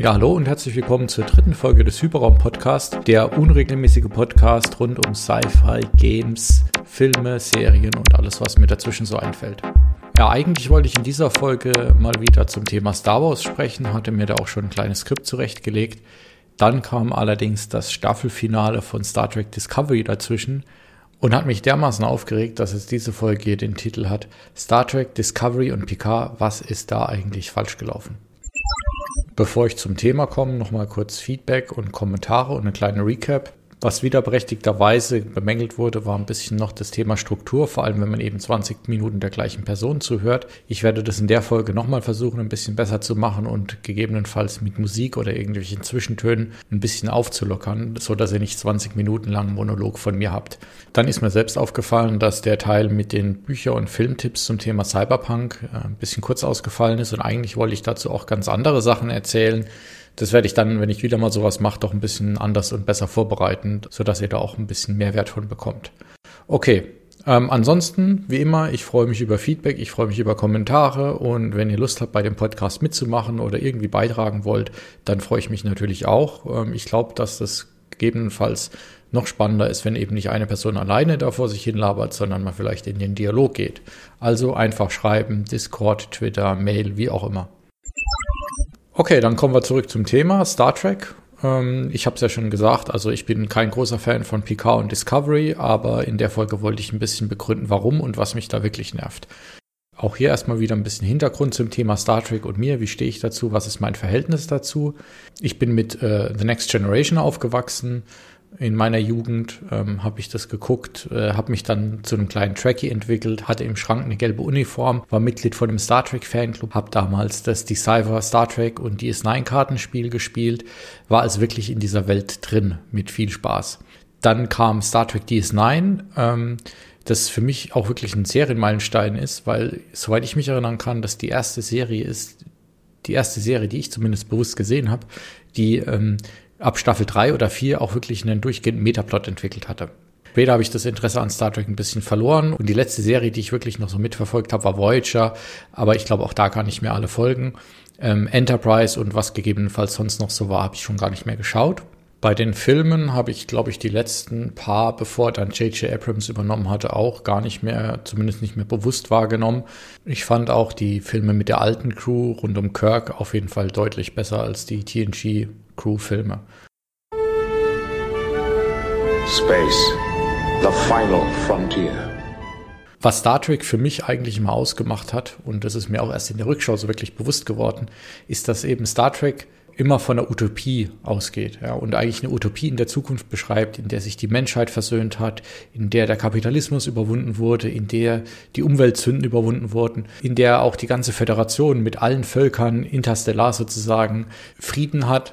Ja, hallo und herzlich willkommen zur dritten Folge des Hyperraum Podcast, der unregelmäßige Podcast rund um Sci-Fi, Games, Filme, Serien und alles, was mir dazwischen so einfällt. Ja, eigentlich wollte ich in dieser Folge mal wieder zum Thema Star Wars sprechen, hatte mir da auch schon ein kleines Skript zurechtgelegt. Dann kam allerdings das Staffelfinale von Star Trek Discovery dazwischen und hat mich dermaßen aufgeregt, dass jetzt diese Folge hier den Titel hat Star Trek Discovery und Picard, was ist da eigentlich falsch gelaufen? Bevor ich zum Thema komme, nochmal kurz Feedback und Kommentare und eine kleine Recap. Was wieder berechtigterweise bemängelt wurde, war ein bisschen noch das Thema Struktur, vor allem wenn man eben 20 Minuten der gleichen Person zuhört. Ich werde das in der Folge nochmal versuchen, ein bisschen besser zu machen und gegebenenfalls mit Musik oder irgendwelchen Zwischentönen ein bisschen aufzulockern, so dass ihr nicht 20 Minuten lang Monolog von mir habt. Dann ist mir selbst aufgefallen, dass der Teil mit den Bücher- und Filmtipps zum Thema Cyberpunk äh, ein bisschen kurz ausgefallen ist und eigentlich wollte ich dazu auch ganz andere Sachen erzählen das werde ich dann, wenn ich wieder mal sowas mache, doch ein bisschen anders und besser vorbereiten, sodass ihr da auch ein bisschen Mehrwert von bekommt. Okay, ähm, ansonsten, wie immer, ich freue mich über Feedback, ich freue mich über Kommentare und wenn ihr Lust habt, bei dem Podcast mitzumachen oder irgendwie beitragen wollt, dann freue ich mich natürlich auch. Ähm, ich glaube, dass das gegebenenfalls noch spannender ist, wenn eben nicht eine Person alleine da vor sich hin labert, sondern man vielleicht in den Dialog geht. Also einfach schreiben, Discord, Twitter, Mail, wie auch immer. Okay, dann kommen wir zurück zum Thema Star Trek. Ähm, ich habe es ja schon gesagt, also ich bin kein großer Fan von Picard und Discovery, aber in der Folge wollte ich ein bisschen begründen, warum und was mich da wirklich nervt. Auch hier erstmal wieder ein bisschen Hintergrund zum Thema Star Trek und mir. Wie stehe ich dazu? Was ist mein Verhältnis dazu? Ich bin mit äh, The Next Generation aufgewachsen in meiner Jugend ähm, habe ich das geguckt, äh, habe mich dann zu einem kleinen Trekkie entwickelt, hatte im Schrank eine gelbe Uniform, war Mitglied von einem Star Trek Fanclub, habe damals das Decipher Star Trek und DS9 Kartenspiel gespielt, war also wirklich in dieser Welt drin mit viel Spaß. Dann kam Star Trek DS9, ähm, das für mich auch wirklich ein Serienmeilenstein ist, weil soweit ich mich erinnern kann, dass die erste Serie ist, die erste Serie, die ich zumindest bewusst gesehen habe, die ähm, ab Staffel 3 oder 4 auch wirklich einen durchgehenden Metaplot entwickelt hatte. Später habe ich das Interesse an Star Trek ein bisschen verloren und die letzte Serie, die ich wirklich noch so mitverfolgt habe, war Voyager, aber ich glaube auch da gar nicht mehr alle Folgen. Ähm, Enterprise und was gegebenenfalls sonst noch so war, habe ich schon gar nicht mehr geschaut. Bei den Filmen habe ich, glaube ich, die letzten paar, bevor dann J.J. Abrams übernommen hatte, auch gar nicht mehr, zumindest nicht mehr bewusst wahrgenommen. Ich fand auch die Filme mit der alten Crew rund um Kirk auf jeden Fall deutlich besser als die TNG Crew-Filme. Space, the final frontier. Was Star Trek für mich eigentlich immer ausgemacht hat, und das ist mir auch erst in der Rückschau so wirklich bewusst geworden, ist, dass eben Star Trek immer von der Utopie ausgeht ja, und eigentlich eine Utopie in der Zukunft beschreibt, in der sich die Menschheit versöhnt hat, in der der Kapitalismus überwunden wurde, in der die Umweltzünden überwunden wurden, in der auch die ganze Föderation mit allen Völkern interstellar sozusagen Frieden hat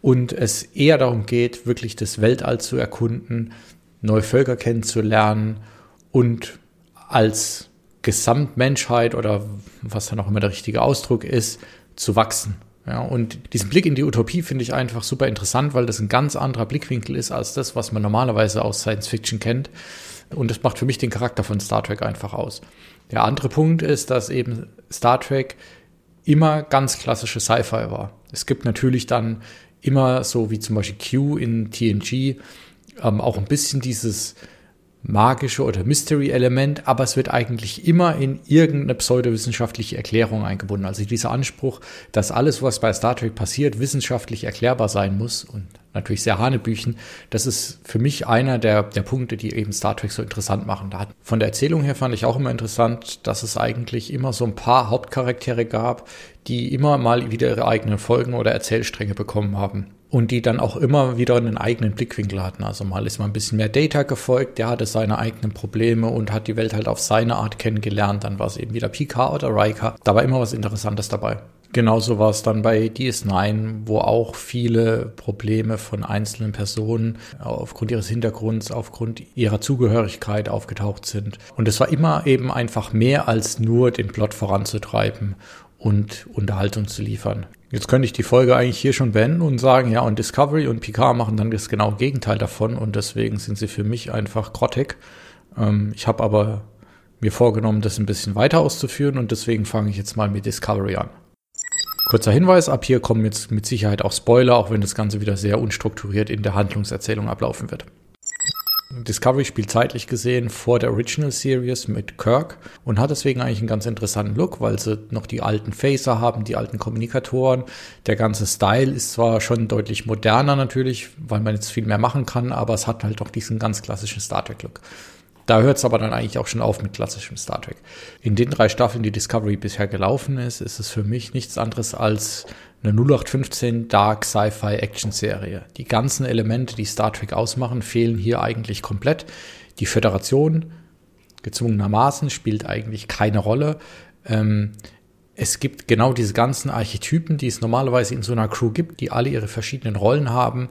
und es eher darum geht, wirklich das Weltall zu erkunden, neue Völker kennenzulernen und als Gesamtmenschheit oder was dann auch immer der richtige Ausdruck ist, zu wachsen. Ja, und diesen Blick in die Utopie finde ich einfach super interessant, weil das ein ganz anderer Blickwinkel ist als das, was man normalerweise aus Science Fiction kennt. Und das macht für mich den Charakter von Star Trek einfach aus. Der andere Punkt ist, dass eben Star Trek immer ganz klassische Sci-Fi war. Es gibt natürlich dann immer so wie zum Beispiel Q in TNG ähm, auch ein bisschen dieses magische oder Mystery-Element, aber es wird eigentlich immer in irgendeine pseudowissenschaftliche Erklärung eingebunden. Also dieser Anspruch, dass alles, was bei Star Trek passiert, wissenschaftlich erklärbar sein muss und natürlich sehr Hanebüchen, das ist für mich einer der, der Punkte, die eben Star Trek so interessant machen. Von der Erzählung her fand ich auch immer interessant, dass es eigentlich immer so ein paar Hauptcharaktere gab, die immer mal wieder ihre eigenen Folgen oder Erzählstränge bekommen haben und die dann auch immer wieder einen eigenen Blickwinkel hatten. Also mal ist man ein bisschen mehr Data gefolgt, der hatte seine eigenen Probleme und hat die Welt halt auf seine Art kennengelernt. Dann war es eben wieder Picard oder Riker. Da war immer was Interessantes dabei. Genauso war es dann bei DS9, wo auch viele Probleme von einzelnen Personen aufgrund ihres Hintergrunds, aufgrund ihrer Zugehörigkeit aufgetaucht sind. Und es war immer eben einfach mehr als nur den Plot voranzutreiben und Unterhaltung zu liefern. Jetzt könnte ich die Folge eigentlich hier schon beenden und sagen, ja, und Discovery und Picard machen dann das genaue Gegenteil davon und deswegen sind sie für mich einfach grottig. Ähm, ich habe aber mir vorgenommen, das ein bisschen weiter auszuführen und deswegen fange ich jetzt mal mit Discovery an. Kurzer Hinweis, ab hier kommen jetzt mit Sicherheit auch Spoiler, auch wenn das Ganze wieder sehr unstrukturiert in der Handlungserzählung ablaufen wird. Discovery spielt zeitlich gesehen vor der Original Series mit Kirk und hat deswegen eigentlich einen ganz interessanten Look, weil sie noch die alten Phaser haben, die alten Kommunikatoren. Der ganze Style ist zwar schon deutlich moderner natürlich, weil man jetzt viel mehr machen kann, aber es hat halt doch diesen ganz klassischen Star Trek Look. Da hört es aber dann eigentlich auch schon auf mit klassischem Star Trek. In den drei Staffeln, die Discovery bisher gelaufen ist, ist es für mich nichts anderes als eine 0815 Dark Sci-Fi Action Serie. Die ganzen Elemente, die Star Trek ausmachen, fehlen hier eigentlich komplett. Die Föderation gezwungenermaßen spielt eigentlich keine Rolle. Ähm, es gibt genau diese ganzen Archetypen, die es normalerweise in so einer Crew gibt, die alle ihre verschiedenen Rollen haben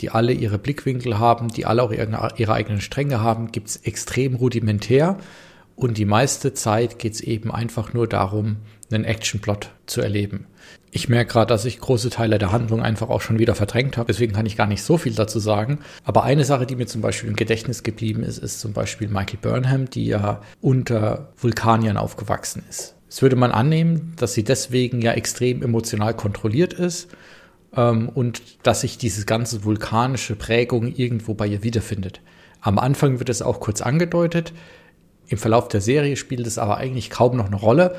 die alle ihre Blickwinkel haben, die alle auch ihre, ihre eigenen Stränge haben, gibt es extrem rudimentär. Und die meiste Zeit geht es eben einfach nur darum, einen Actionplot zu erleben. Ich merke gerade, dass ich große Teile der Handlung einfach auch schon wieder verdrängt habe, deswegen kann ich gar nicht so viel dazu sagen. Aber eine Sache, die mir zum Beispiel im Gedächtnis geblieben ist, ist zum Beispiel Michael Burnham, die ja unter Vulkaniern aufgewachsen ist. Es würde man annehmen, dass sie deswegen ja extrem emotional kontrolliert ist ähm, und dass sich diese ganze vulkanische Prägung irgendwo bei ihr wiederfindet. Am Anfang wird es auch kurz angedeutet. Im Verlauf der Serie spielt es aber eigentlich kaum noch eine Rolle.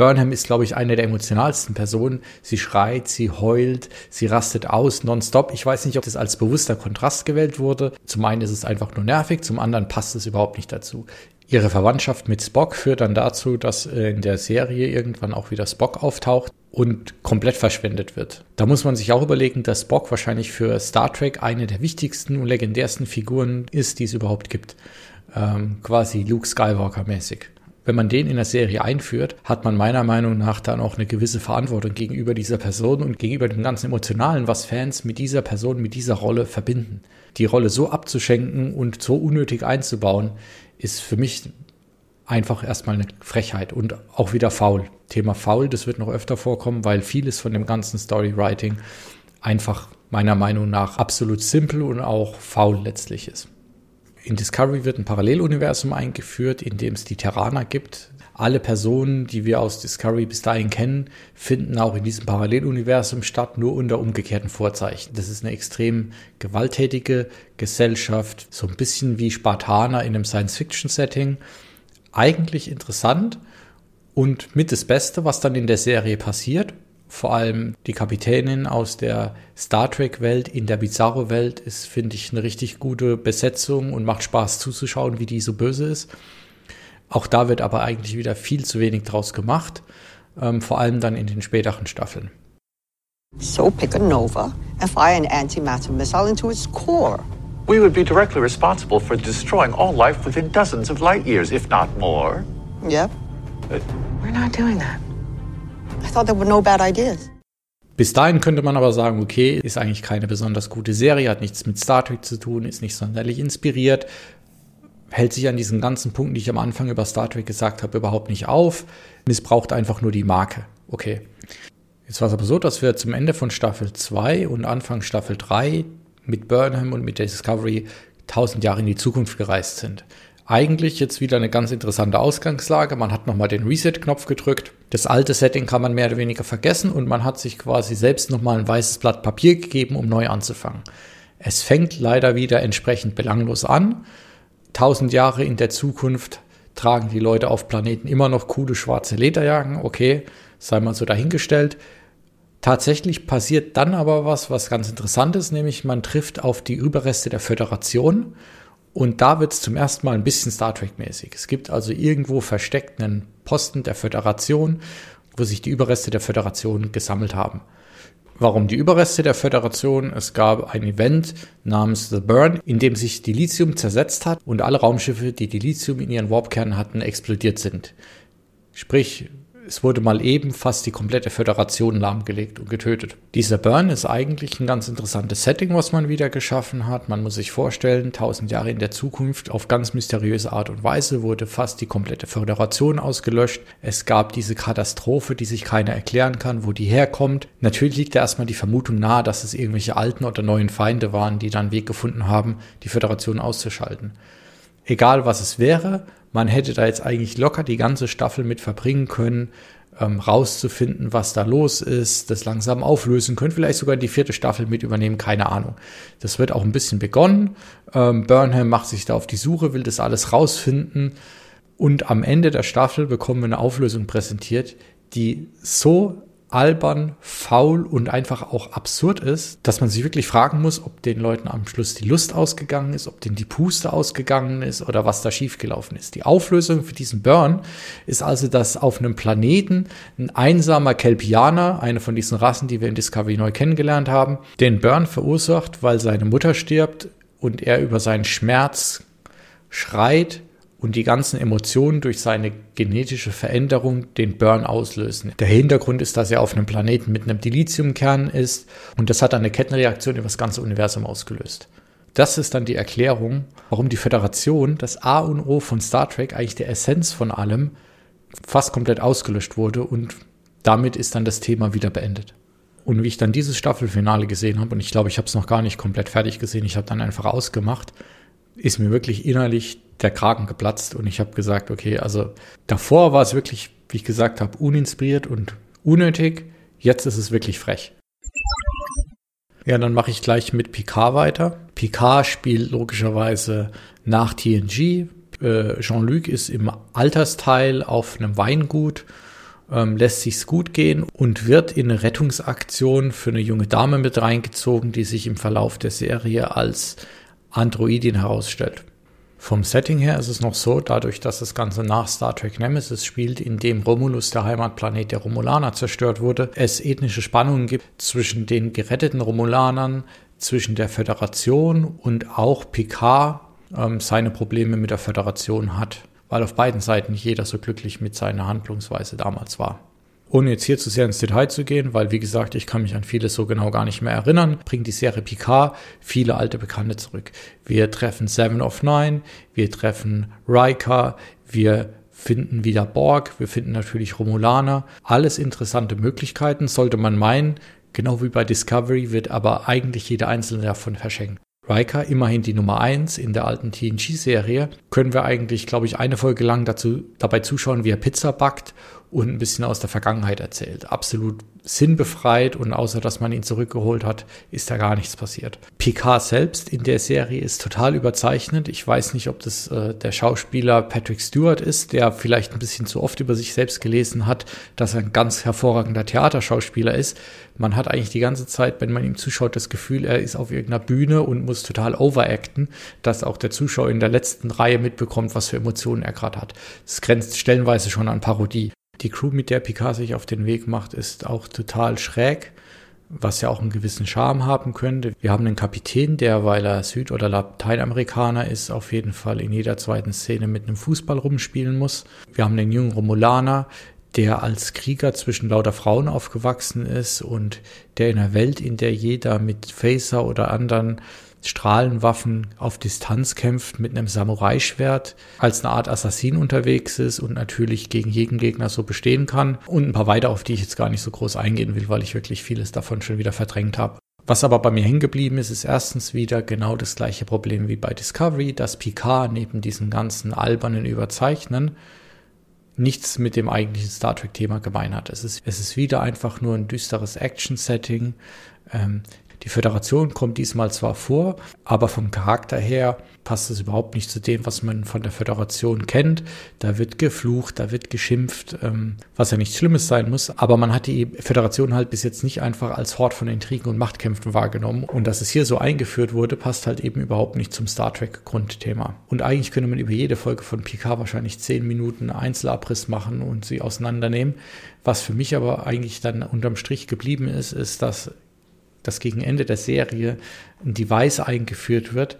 Burnham ist, glaube ich, eine der emotionalsten Personen. Sie schreit, sie heult, sie rastet aus nonstop. Ich weiß nicht, ob das als bewusster Kontrast gewählt wurde. Zum einen ist es einfach nur nervig, zum anderen passt es überhaupt nicht dazu. Ihre Verwandtschaft mit Spock führt dann dazu, dass äh, in der Serie irgendwann auch wieder Spock auftaucht und komplett verschwendet wird. Da muss man sich auch überlegen, dass Spock wahrscheinlich für Star Trek eine der wichtigsten und legendärsten Figuren ist, die es überhaupt gibt. Ähm, quasi Luke Skywalker mäßig. Wenn man den in der Serie einführt, hat man meiner Meinung nach dann auch eine gewisse Verantwortung gegenüber dieser Person und gegenüber dem ganzen Emotionalen, was Fans mit dieser Person, mit dieser Rolle verbinden. Die Rolle so abzuschenken und so unnötig einzubauen, ist für mich einfach erstmal eine Frechheit und auch wieder faul. Thema faul, das wird noch öfter vorkommen, weil vieles von dem ganzen Storywriting einfach meiner Meinung nach absolut simpel und auch faul letztlich ist. In Discovery wird ein Paralleluniversum eingeführt, in dem es die Terraner gibt. Alle Personen, die wir aus Discovery bis dahin kennen, finden auch in diesem Paralleluniversum statt, nur unter umgekehrten Vorzeichen. Das ist eine extrem gewalttätige Gesellschaft, so ein bisschen wie Spartaner in einem Science-Fiction-Setting eigentlich interessant und mit das Beste, was dann in der Serie passiert. Vor allem die Kapitänin aus der Star Trek-Welt in der Bizarro-Welt ist, finde ich, eine richtig gute Besetzung und macht Spaß zuzuschauen, wie die so böse ist. Auch da wird aber eigentlich wieder viel zu wenig draus gemacht, ähm, vor allem dann in den späteren Staffeln. So pick a nova and fire an antimatter missile into its core. we would be directly responsible for destroying all life within dozens of light years, if not more. Yep. But We're not doing that. Thought there were no bad ideas. Bis dahin könnte man aber sagen, okay, ist eigentlich keine besonders gute Serie, hat nichts mit Star Trek zu tun, ist nicht sonderlich inspiriert, hält sich an diesen ganzen Punkten, die ich am Anfang über Star Trek gesagt habe, überhaupt nicht auf, missbraucht einfach nur die Marke. Okay. Jetzt war es aber so, dass wir zum Ende von Staffel 2 und Anfang Staffel 3 mit Burnham und mit der Discovery tausend Jahre in die Zukunft gereist sind. Eigentlich jetzt wieder eine ganz interessante Ausgangslage. Man hat nochmal den Reset-Knopf gedrückt. Das alte Setting kann man mehr oder weniger vergessen und man hat sich quasi selbst nochmal ein weißes Blatt Papier gegeben, um neu anzufangen. Es fängt leider wieder entsprechend belanglos an. Tausend Jahre in der Zukunft tragen die Leute auf Planeten immer noch coole schwarze Lederjacken. Okay, sei mal so dahingestellt. Tatsächlich passiert dann aber was, was ganz interessant ist, nämlich man trifft auf die Überreste der Föderation und da wird es zum ersten Mal ein bisschen Star Trek-mäßig. Es gibt also irgendwo versteckt einen Posten der Föderation, wo sich die Überreste der Föderation gesammelt haben. Warum die Überreste der Föderation? Es gab ein Event namens The Burn, in dem sich Dilithium zersetzt hat und alle Raumschiffe, die Dilithium in ihren Warpkernen hatten, explodiert sind. Sprich, es wurde mal eben fast die komplette Föderation lahmgelegt und getötet. Dieser Burn ist eigentlich ein ganz interessantes Setting, was man wieder geschaffen hat. Man muss sich vorstellen, tausend Jahre in der Zukunft auf ganz mysteriöse Art und Weise wurde fast die komplette Föderation ausgelöscht. Es gab diese Katastrophe, die sich keiner erklären kann, wo die herkommt. Natürlich liegt da erstmal die Vermutung nahe, dass es irgendwelche alten oder neuen Feinde waren, die dann Weg gefunden haben, die Föderation auszuschalten. Egal was es wäre, man hätte da jetzt eigentlich locker die ganze Staffel mit verbringen können, ähm, rauszufinden, was da los ist, das langsam auflösen, können vielleicht sogar die vierte Staffel mit übernehmen, keine Ahnung. Das wird auch ein bisschen begonnen. Ähm, Burnham macht sich da auf die Suche, will das alles rausfinden. Und am Ende der Staffel bekommen wir eine Auflösung präsentiert, die so albern, faul und einfach auch absurd ist, dass man sich wirklich fragen muss, ob den Leuten am Schluss die Lust ausgegangen ist, ob denen die Puste ausgegangen ist oder was da schiefgelaufen ist. Die Auflösung für diesen Burn ist also, dass auf einem Planeten ein einsamer Kelpianer, eine von diesen Rassen, die wir in Discovery neu kennengelernt haben, den Burn verursacht, weil seine Mutter stirbt und er über seinen Schmerz schreit und die ganzen Emotionen durch seine genetische Veränderung den Burn auslösen. Der Hintergrund ist, dass er auf einem Planeten mit einem Dilithiumkern ist und das hat eine Kettenreaktion über das ganze Universum ausgelöst. Das ist dann die Erklärung, warum die Föderation, das A und O von Star Trek, eigentlich der Essenz von allem, fast komplett ausgelöscht wurde und damit ist dann das Thema wieder beendet. Und wie ich dann dieses Staffelfinale gesehen habe, und ich glaube, ich habe es noch gar nicht komplett fertig gesehen, ich habe dann einfach ausgemacht, ist mir wirklich innerlich der Kragen geplatzt und ich habe gesagt, okay, also davor war es wirklich, wie ich gesagt habe, uninspiriert und unnötig. Jetzt ist es wirklich frech. Ja, dann mache ich gleich mit Picard weiter. Picard spielt logischerweise nach TNG. Äh, Jean-Luc ist im Altersteil auf einem Weingut, ähm, lässt sich's gut gehen und wird in eine Rettungsaktion für eine junge Dame mit reingezogen, die sich im Verlauf der Serie als Androidin herausstellt. Vom Setting her ist es noch so, dadurch, dass das Ganze nach Star Trek Nemesis spielt, in dem Romulus, der Heimatplanet der Romulaner, zerstört wurde, es ethnische Spannungen gibt zwischen den geretteten Romulanern, zwischen der Föderation und auch Picard ähm, seine Probleme mit der Föderation hat, weil auf beiden Seiten jeder so glücklich mit seiner Handlungsweise damals war. Ohne jetzt hier zu sehr ins Detail zu gehen, weil wie gesagt, ich kann mich an vieles so genau gar nicht mehr erinnern, bringt die Serie Picard viele alte Bekannte zurück. Wir treffen Seven of Nine, wir treffen Riker, wir finden wieder Borg, wir finden natürlich Romulaner. Alles interessante Möglichkeiten, sollte man meinen. Genau wie bei Discovery wird aber eigentlich jeder einzelne davon verschenkt. Riker, immerhin die Nummer 1 in der alten TNG-Serie, können wir eigentlich, glaube ich, eine Folge lang dazu, dabei zuschauen, wie er Pizza backt und ein bisschen aus der Vergangenheit erzählt. Absolut sinnbefreit und außer dass man ihn zurückgeholt hat, ist da gar nichts passiert. Picard selbst in der Serie ist total überzeichnet. Ich weiß nicht, ob das äh, der Schauspieler Patrick Stewart ist, der vielleicht ein bisschen zu oft über sich selbst gelesen hat, dass er ein ganz hervorragender Theaterschauspieler ist. Man hat eigentlich die ganze Zeit, wenn man ihm zuschaut, das Gefühl, er ist auf irgendeiner Bühne und muss total overacten, dass auch der Zuschauer in der letzten Reihe mitbekommt, was für Emotionen er gerade hat. Das grenzt stellenweise schon an Parodie. Die Crew, mit der Picard sich auf den Weg macht, ist auch total schräg, was ja auch einen gewissen Charme haben könnte. Wir haben einen Kapitän, der, weil er Süd- oder Lateinamerikaner ist, auf jeden Fall in jeder zweiten Szene mit einem Fußball rumspielen muss. Wir haben einen jungen Romulaner, der als Krieger zwischen lauter Frauen aufgewachsen ist und der in einer Welt, in der jeder mit Phaser oder anderen Strahlenwaffen auf Distanz kämpft mit einem Samurai-Schwert, als eine Art Assassin unterwegs ist und natürlich gegen jeden Gegner so bestehen kann. Und ein paar weiter, auf die ich jetzt gar nicht so groß eingehen will, weil ich wirklich vieles davon schon wieder verdrängt habe. Was aber bei mir hängen geblieben ist, ist erstens wieder genau das gleiche Problem wie bei Discovery, dass Picard neben diesen ganzen albernen Überzeichnen nichts mit dem eigentlichen Star Trek-Thema gemein hat. Es ist, es ist wieder einfach nur ein düsteres Action-Setting. Ähm, die Föderation kommt diesmal zwar vor, aber vom Charakter her passt es überhaupt nicht zu dem, was man von der Föderation kennt. Da wird geflucht, da wird geschimpft, ähm, was ja nichts Schlimmes sein muss. Aber man hat die Föderation halt bis jetzt nicht einfach als Hort von Intrigen und Machtkämpfen wahrgenommen. Und dass es hier so eingeführt wurde, passt halt eben überhaupt nicht zum Star Trek Grundthema. Und eigentlich könnte man über jede Folge von Picard wahrscheinlich zehn Minuten Einzelabriss machen und sie auseinandernehmen. Was für mich aber eigentlich dann unterm Strich geblieben ist, ist, dass dass gegen Ende der Serie ein Device eingeführt wird,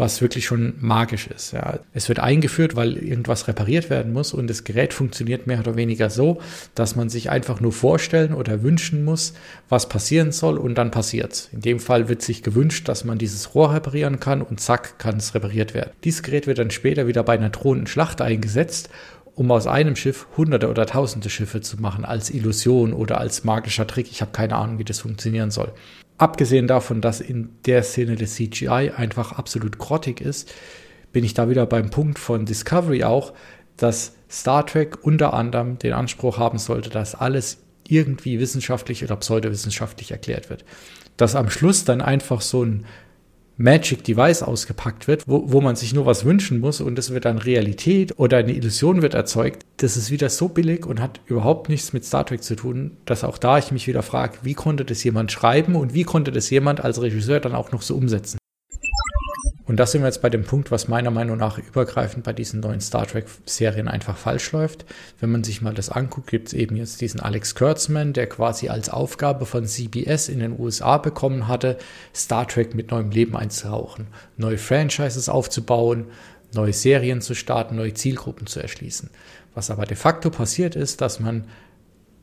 was wirklich schon magisch ist. Ja. Es wird eingeführt, weil irgendwas repariert werden muss und das Gerät funktioniert mehr oder weniger so, dass man sich einfach nur vorstellen oder wünschen muss, was passieren soll und dann passiert's. In dem Fall wird sich gewünscht, dass man dieses Rohr reparieren kann und zack, kann es repariert werden. Dieses Gerät wird dann später wieder bei einer Thronenschlacht eingesetzt um aus einem Schiff hunderte oder tausende Schiffe zu machen, als Illusion oder als magischer Trick. Ich habe keine Ahnung, wie das funktionieren soll. Abgesehen davon, dass in der Szene des CGI einfach absolut grottig ist, bin ich da wieder beim Punkt von Discovery auch, dass Star Trek unter anderem den Anspruch haben sollte, dass alles irgendwie wissenschaftlich oder pseudowissenschaftlich erklärt wird. Dass am Schluss dann einfach so ein Magic Device ausgepackt wird, wo, wo man sich nur was wünschen muss und es wird dann Realität oder eine Illusion wird erzeugt, das ist wieder so billig und hat überhaupt nichts mit Star Trek zu tun, dass auch da ich mich wieder frage, wie konnte das jemand schreiben und wie konnte das jemand als Regisseur dann auch noch so umsetzen? Und da sind wir jetzt bei dem Punkt, was meiner Meinung nach übergreifend bei diesen neuen Star Trek-Serien einfach falsch läuft. Wenn man sich mal das anguckt, gibt es eben jetzt diesen Alex Kurtzman, der quasi als Aufgabe von CBS in den USA bekommen hatte, Star Trek mit neuem Leben einzuhauchen, neue Franchises aufzubauen, neue Serien zu starten, neue Zielgruppen zu erschließen. Was aber de facto passiert ist, dass man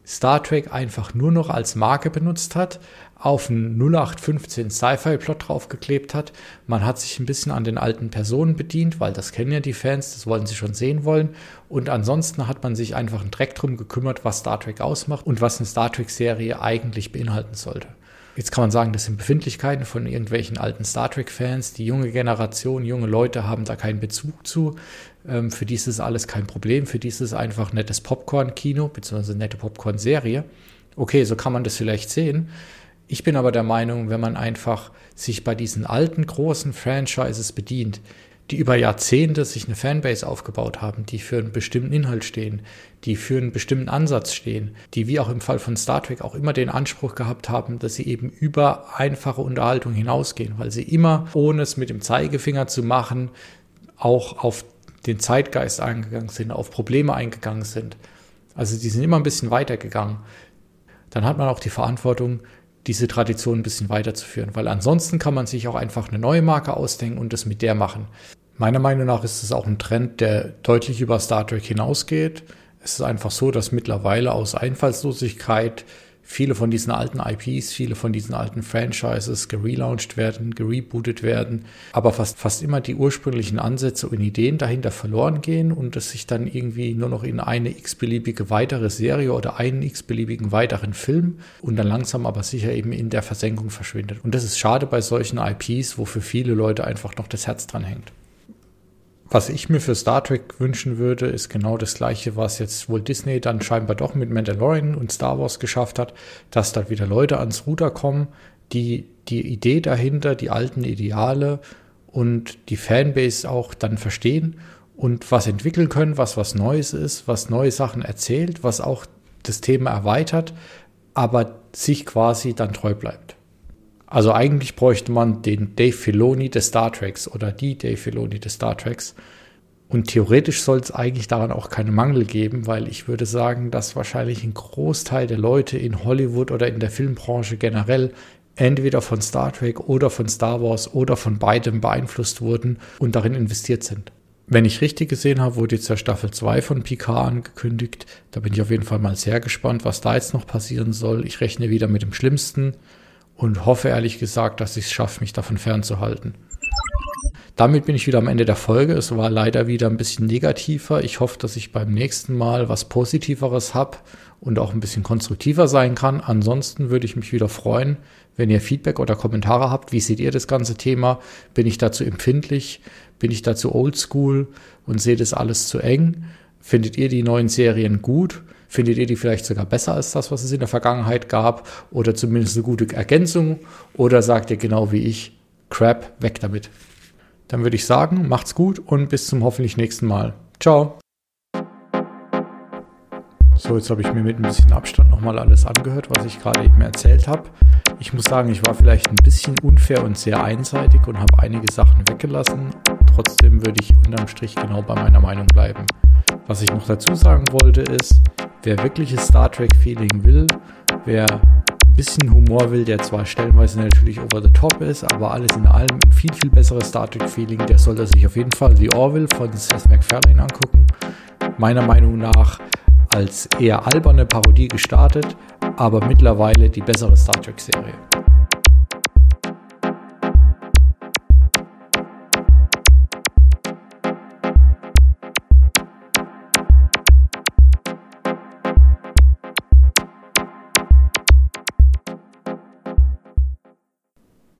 Star Trek einfach nur noch als Marke benutzt hat, auf einen 0815 Sci-Fi-Plot draufgeklebt hat. Man hat sich ein bisschen an den alten Personen bedient, weil das kennen ja die Fans, das wollen sie schon sehen wollen. Und ansonsten hat man sich einfach einen Dreck drum gekümmert, was Star Trek ausmacht und was eine Star Trek-Serie eigentlich beinhalten sollte. Jetzt kann man sagen, das sind Befindlichkeiten von irgendwelchen alten Star Trek-Fans. Die junge Generation, junge Leute haben da keinen Bezug zu. Ähm, für die ist es alles kein Problem. Für die ist es einfach nettes Popcorn-Kino, beziehungsweise nette Popcorn-Serie. Okay, so kann man das vielleicht sehen. Ich bin aber der Meinung, wenn man einfach sich bei diesen alten großen Franchises bedient, die über Jahrzehnte sich eine Fanbase aufgebaut haben, die für einen bestimmten Inhalt stehen, die für einen bestimmten Ansatz stehen, die wie auch im Fall von Star Trek auch immer den Anspruch gehabt haben, dass sie eben über einfache Unterhaltung hinausgehen, weil sie immer, ohne es mit dem Zeigefinger zu machen, auch auf den Zeitgeist eingegangen sind, auf Probleme eingegangen sind. Also die sind immer ein bisschen weitergegangen. Dann hat man auch die Verantwortung, diese Tradition ein bisschen weiterzuführen, weil ansonsten kann man sich auch einfach eine neue Marke ausdenken und das mit der machen. Meiner Meinung nach ist es auch ein Trend, der deutlich über Star Trek hinausgeht. Es ist einfach so, dass mittlerweile aus Einfallslosigkeit viele von diesen alten IPs, viele von diesen alten Franchises gerelauncht werden, gerebootet werden, aber fast, fast immer die ursprünglichen Ansätze und Ideen dahinter verloren gehen und es sich dann irgendwie nur noch in eine x-beliebige weitere Serie oder einen x-beliebigen weiteren Film und dann langsam aber sicher eben in der Versenkung verschwindet. Und das ist schade bei solchen IPs, wo für viele Leute einfach noch das Herz dran hängt. Was ich mir für Star Trek wünschen würde, ist genau das gleiche, was jetzt wohl Disney dann scheinbar doch mit Mandalorian und Star Wars geschafft hat, dass da wieder Leute ans Ruder kommen, die die Idee dahinter, die alten Ideale und die Fanbase auch dann verstehen und was entwickeln können, was was Neues ist, was neue Sachen erzählt, was auch das Thema erweitert, aber sich quasi dann treu bleibt. Also eigentlich bräuchte man den Dave Filoni des Star Treks oder die Dave Filoni des Star Treks. Und theoretisch soll es eigentlich daran auch keine Mangel geben, weil ich würde sagen, dass wahrscheinlich ein Großteil der Leute in Hollywood oder in der Filmbranche generell entweder von Star Trek oder von Star Wars oder von beidem beeinflusst wurden und darin investiert sind. Wenn ich richtig gesehen habe, wurde jetzt ja Staffel 2 von Picard angekündigt. Da bin ich auf jeden Fall mal sehr gespannt, was da jetzt noch passieren soll. Ich rechne wieder mit dem Schlimmsten und hoffe ehrlich gesagt, dass ich es schaffe, mich davon fernzuhalten. Damit bin ich wieder am Ende der Folge. Es war leider wieder ein bisschen negativer. Ich hoffe, dass ich beim nächsten Mal was Positiveres habe und auch ein bisschen konstruktiver sein kann. Ansonsten würde ich mich wieder freuen, wenn ihr Feedback oder Kommentare habt. Wie seht ihr das ganze Thema? Bin ich dazu empfindlich? Bin ich dazu oldschool und sehe das alles zu eng? Findet ihr die neuen Serien gut? Findet ihr die vielleicht sogar besser als das, was es in der Vergangenheit gab? Oder zumindest eine gute Ergänzung? Oder sagt ihr genau wie ich, Crap, weg damit? Dann würde ich sagen, macht's gut und bis zum hoffentlich nächsten Mal. Ciao. So, jetzt habe ich mir mit ein bisschen Abstand nochmal alles angehört, was ich gerade eben erzählt habe. Ich muss sagen, ich war vielleicht ein bisschen unfair und sehr einseitig und habe einige Sachen weggelassen. Trotzdem würde ich unterm Strich genau bei meiner Meinung bleiben. Was ich noch dazu sagen wollte ist, wer wirkliches Star Trek-Feeling will, wer ein bisschen Humor will, der zwar stellenweise natürlich over the top ist, aber alles in allem ein viel, viel besseres Star Trek-Feeling, der sollte sich auf jeden Fall The Orville von Seth MacFarlane angucken. Meiner Meinung nach als eher alberne Parodie gestartet, aber mittlerweile die bessere Star Trek-Serie.